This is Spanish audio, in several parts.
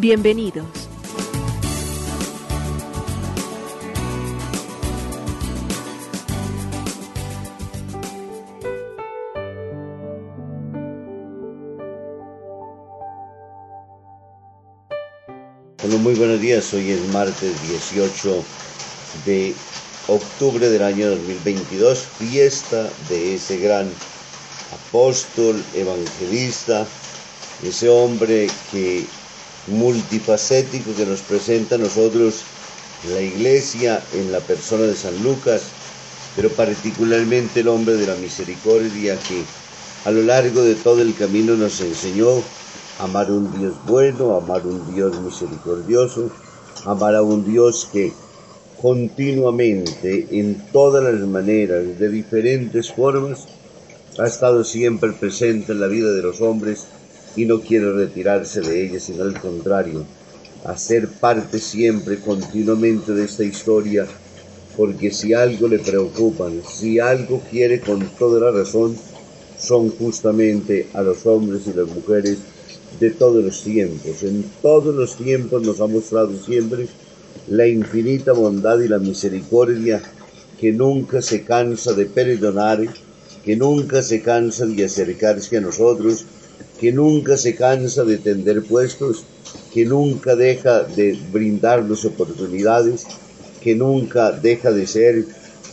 Bienvenidos. Bueno, muy buenos días. Hoy es martes 18 de octubre del año 2022, fiesta de ese gran apóstol, evangelista, ese hombre que multifacético que nos presenta a nosotros la iglesia en la persona de San Lucas, pero particularmente el hombre de la misericordia que a lo largo de todo el camino nos enseñó a amar un Dios bueno, a amar un Dios misericordioso, amar a un Dios que continuamente, en todas las maneras, de diferentes formas, ha estado siempre presente en la vida de los hombres y no quiere retirarse de ella, sino al contrario, hacer parte siempre, continuamente de esta historia, porque si algo le preocupa, si algo quiere con toda la razón, son justamente a los hombres y las mujeres de todos los tiempos. En todos los tiempos nos ha mostrado siempre la infinita bondad y la misericordia que nunca se cansa de perdonar, que nunca se cansa de acercarse a nosotros, que nunca se cansa de tender puestos, que nunca deja de brindarnos oportunidades, que nunca deja de ser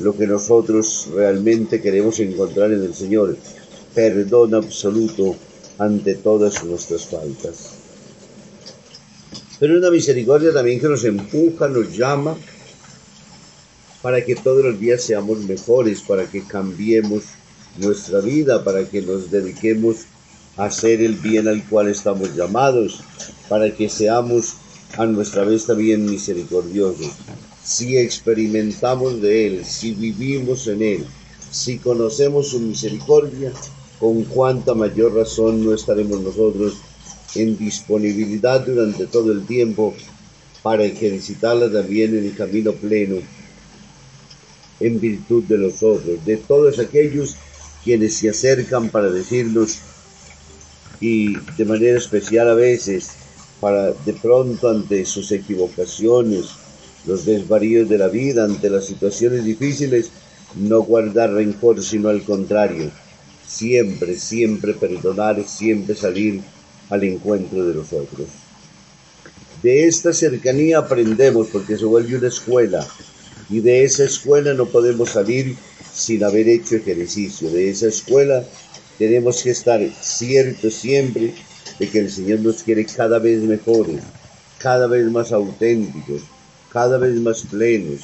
lo que nosotros realmente queremos encontrar en el Señor, perdón absoluto ante todas nuestras faltas. Pero una misericordia también que nos empuja, nos llama para que todos los días seamos mejores, para que cambiemos nuestra vida, para que nos dediquemos a hacer el bien al cual estamos llamados, para que seamos a nuestra vez también misericordiosos. Si experimentamos de Él, si vivimos en Él, si conocemos su misericordia, con cuánta mayor razón no estaremos nosotros en disponibilidad durante todo el tiempo para ejercitarla también en el camino pleno, en virtud de los otros, de todos aquellos quienes se acercan para decirnos y de manera especial a veces para de pronto ante sus equivocaciones, los desvaríos de la vida, ante las situaciones difíciles, no guardar rencor, sino al contrario, siempre, siempre perdonar, siempre salir al encuentro de los otros. De esta cercanía aprendemos porque se vuelve una escuela y de esa escuela no podemos salir sin haber hecho ejercicio. De esa escuela tenemos que estar ciertos siempre de que el Señor nos quiere cada vez mejores, cada vez más auténticos, cada vez más plenos,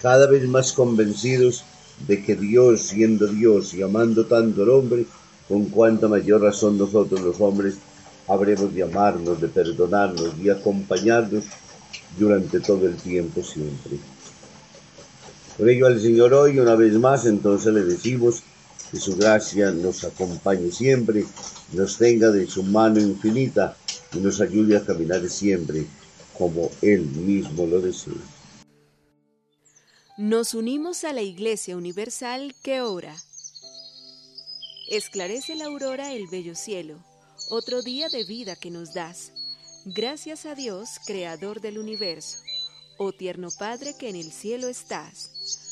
cada vez más convencidos de que Dios, siendo Dios y amando tanto al hombre, con cuánta mayor razón nosotros los hombres habremos de amarnos, de perdonarnos y acompañarnos durante todo el tiempo siempre. Por ello al Señor hoy una vez más entonces le decimos que su gracia nos acompañe siempre, nos tenga de su mano infinita y nos ayude a caminar siempre como Él mismo lo desea. Nos unimos a la Iglesia Universal que ora. Esclarece la aurora el bello cielo otro día de vida que nos das. Gracias a Dios, Creador del universo, oh tierno Padre que en el cielo estás.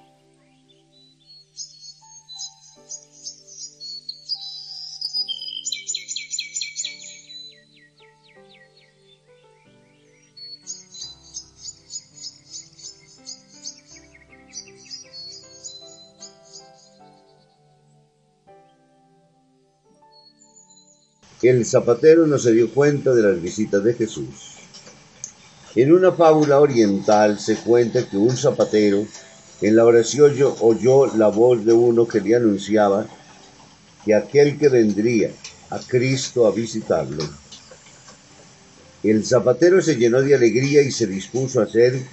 El zapatero no se dio cuenta de las visitas de Jesús. En una fábula oriental se cuenta que un zapatero en la oración oyó la voz de uno que le anunciaba que aquel que vendría a Cristo a visitarlo. El zapatero se llenó de alegría y se dispuso a hacer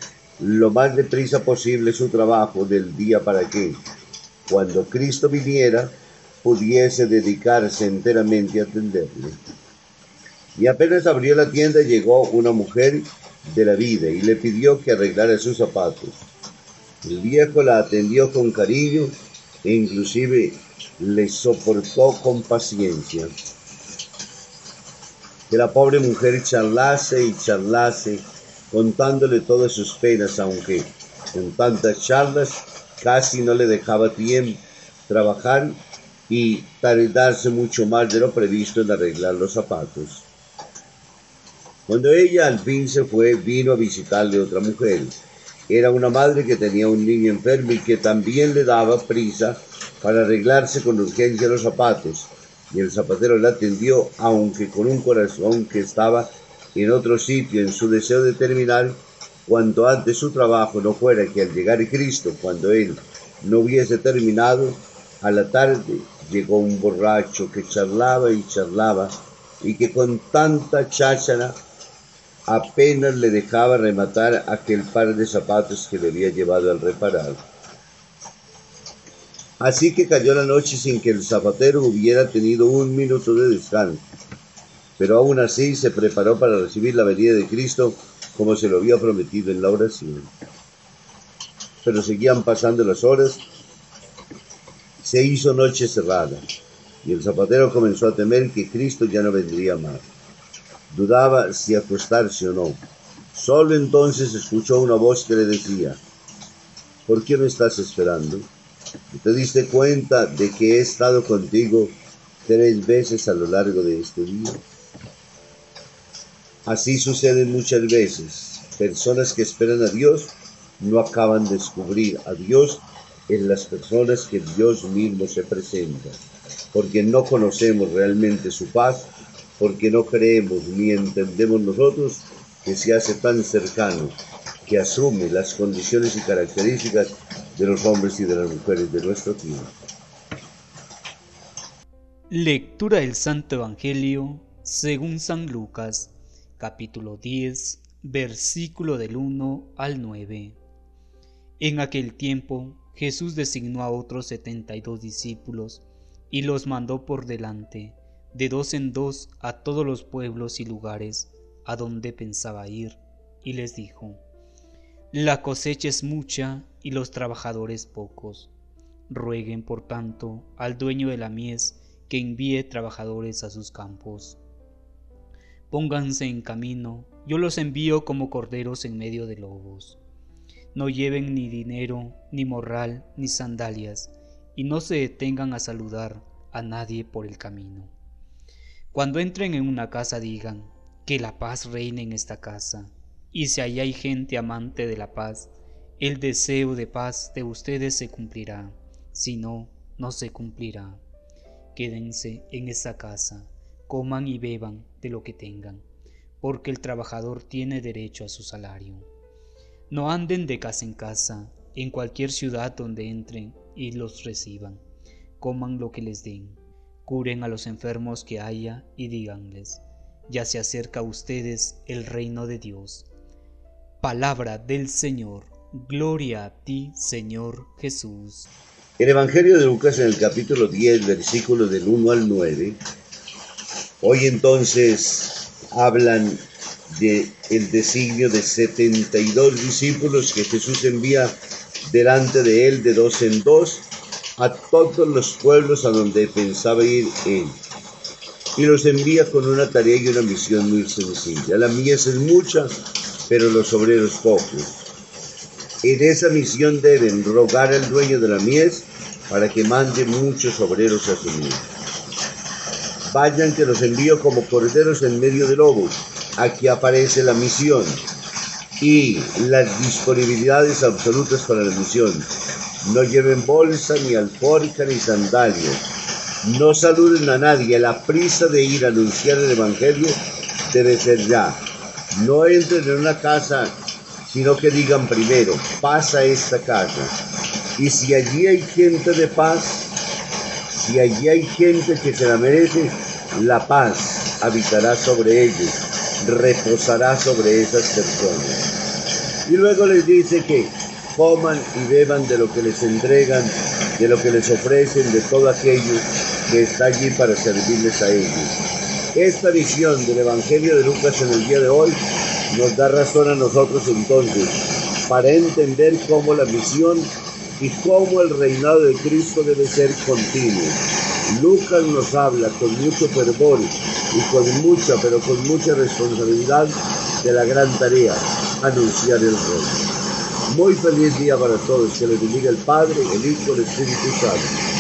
lo más deprisa posible su trabajo del día para que, cuando Cristo viniera, pudiese dedicarse enteramente a atenderle. Y apenas abrió la tienda llegó una mujer de la vida y le pidió que arreglara sus zapatos. El viejo la atendió con cariño e inclusive le soportó con paciencia. Que la pobre mujer charlase y charlase contándole todas sus penas, aunque con tantas charlas casi no le dejaba tiempo trabajar y tardarse mucho más de lo previsto en arreglar los zapatos. Cuando ella al fin se fue, vino a visitarle otra mujer. Era una madre que tenía un niño enfermo y que también le daba prisa para arreglarse con urgencia los zapatos. Y el zapatero la atendió, aunque con un corazón que estaba en otro sitio en su deseo de terminar cuanto antes su trabajo no fuera que al llegar Cristo, cuando él no hubiese terminado, a la tarde llegó un borracho que charlaba y charlaba y que con tanta cháchara apenas le dejaba rematar aquel par de zapatos que le había llevado al reparar. Así que cayó la noche sin que el zapatero hubiera tenido un minuto de descanso, pero aún así se preparó para recibir la venida de Cristo como se lo había prometido en la oración. Pero seguían pasando las horas se hizo noche cerrada, y el zapatero comenzó a temer que Cristo ya no vendría más. Dudaba si acostarse o no. Solo entonces escuchó una voz que le decía, ¿por qué me estás esperando? ¿Te diste cuenta de que he estado contigo tres veces a lo largo de este día? Así sucede muchas veces. Personas que esperan a Dios no acaban de descubrir a Dios en las personas que Dios mismo se presenta, porque no conocemos realmente su paz, porque no creemos ni entendemos nosotros que se hace tan cercano, que asume las condiciones y características de los hombres y de las mujeres de nuestro tiempo. Lectura del Santo Evangelio según San Lucas, capítulo 10, versículo del 1 al 9. En aquel tiempo Jesús designó a otros setenta y dos discípulos y los mandó por delante, de dos en dos, a todos los pueblos y lugares a donde pensaba ir, y les dijo, La cosecha es mucha y los trabajadores pocos. Rueguen, por tanto, al dueño de la mies que envíe trabajadores a sus campos. Pónganse en camino, yo los envío como corderos en medio de lobos. No lleven ni dinero, ni morral, ni sandalias, y no se detengan a saludar a nadie por el camino. Cuando entren en una casa digan, que la paz reine en esta casa, y si allá hay gente amante de la paz, el deseo de paz de ustedes se cumplirá, si no, no se cumplirá. Quédense en esa casa, coman y beban de lo que tengan, porque el trabajador tiene derecho a su salario. No anden de casa en casa, en cualquier ciudad donde entren y los reciban. Coman lo que les den. Curen a los enfermos que haya y díganles, ya se acerca a ustedes el reino de Dios. Palabra del Señor. Gloria a ti, Señor Jesús. El Evangelio de Lucas en el capítulo 10, versículos del 1 al 9, hoy entonces hablan de el designio de 72 discípulos que Jesús envía delante de él de dos en dos a todos los pueblos a donde pensaba ir él. y los envía con una tarea y una misión muy sencilla. La mies es mucha, pero los obreros pocos. En esa misión deben rogar al dueño de la mies para que mande muchos obreros a su mies. Vayan que los envío como corderos en medio de lobos. Aquí aparece la misión y las disponibilidades absolutas para la misión. No lleven bolsa, ni alforja, ni sandalias no saluden a nadie. La prisa de ir a anunciar el Evangelio debe ser ya. No entren en una casa, sino que digan primero, pasa esta casa. Y si allí hay gente de paz, si allí hay gente que se la merece, la paz habitará sobre ellos, reposará sobre esas personas. Y luego les dice que coman y beban de lo que les entregan, de lo que les ofrecen, de todo aquello que está allí para servirles a ellos. Esta visión del Evangelio de Lucas en el día de hoy nos da razón a nosotros entonces para entender cómo la misión y cómo el reinado de Cristo debe ser continuo. Lucas nos habla con mucho fervor y con mucha, pero con mucha responsabilidad de la gran tarea, anunciar el reino. Muy feliz día para todos, que les bendiga el Padre, el Hijo, el Espíritu Santo.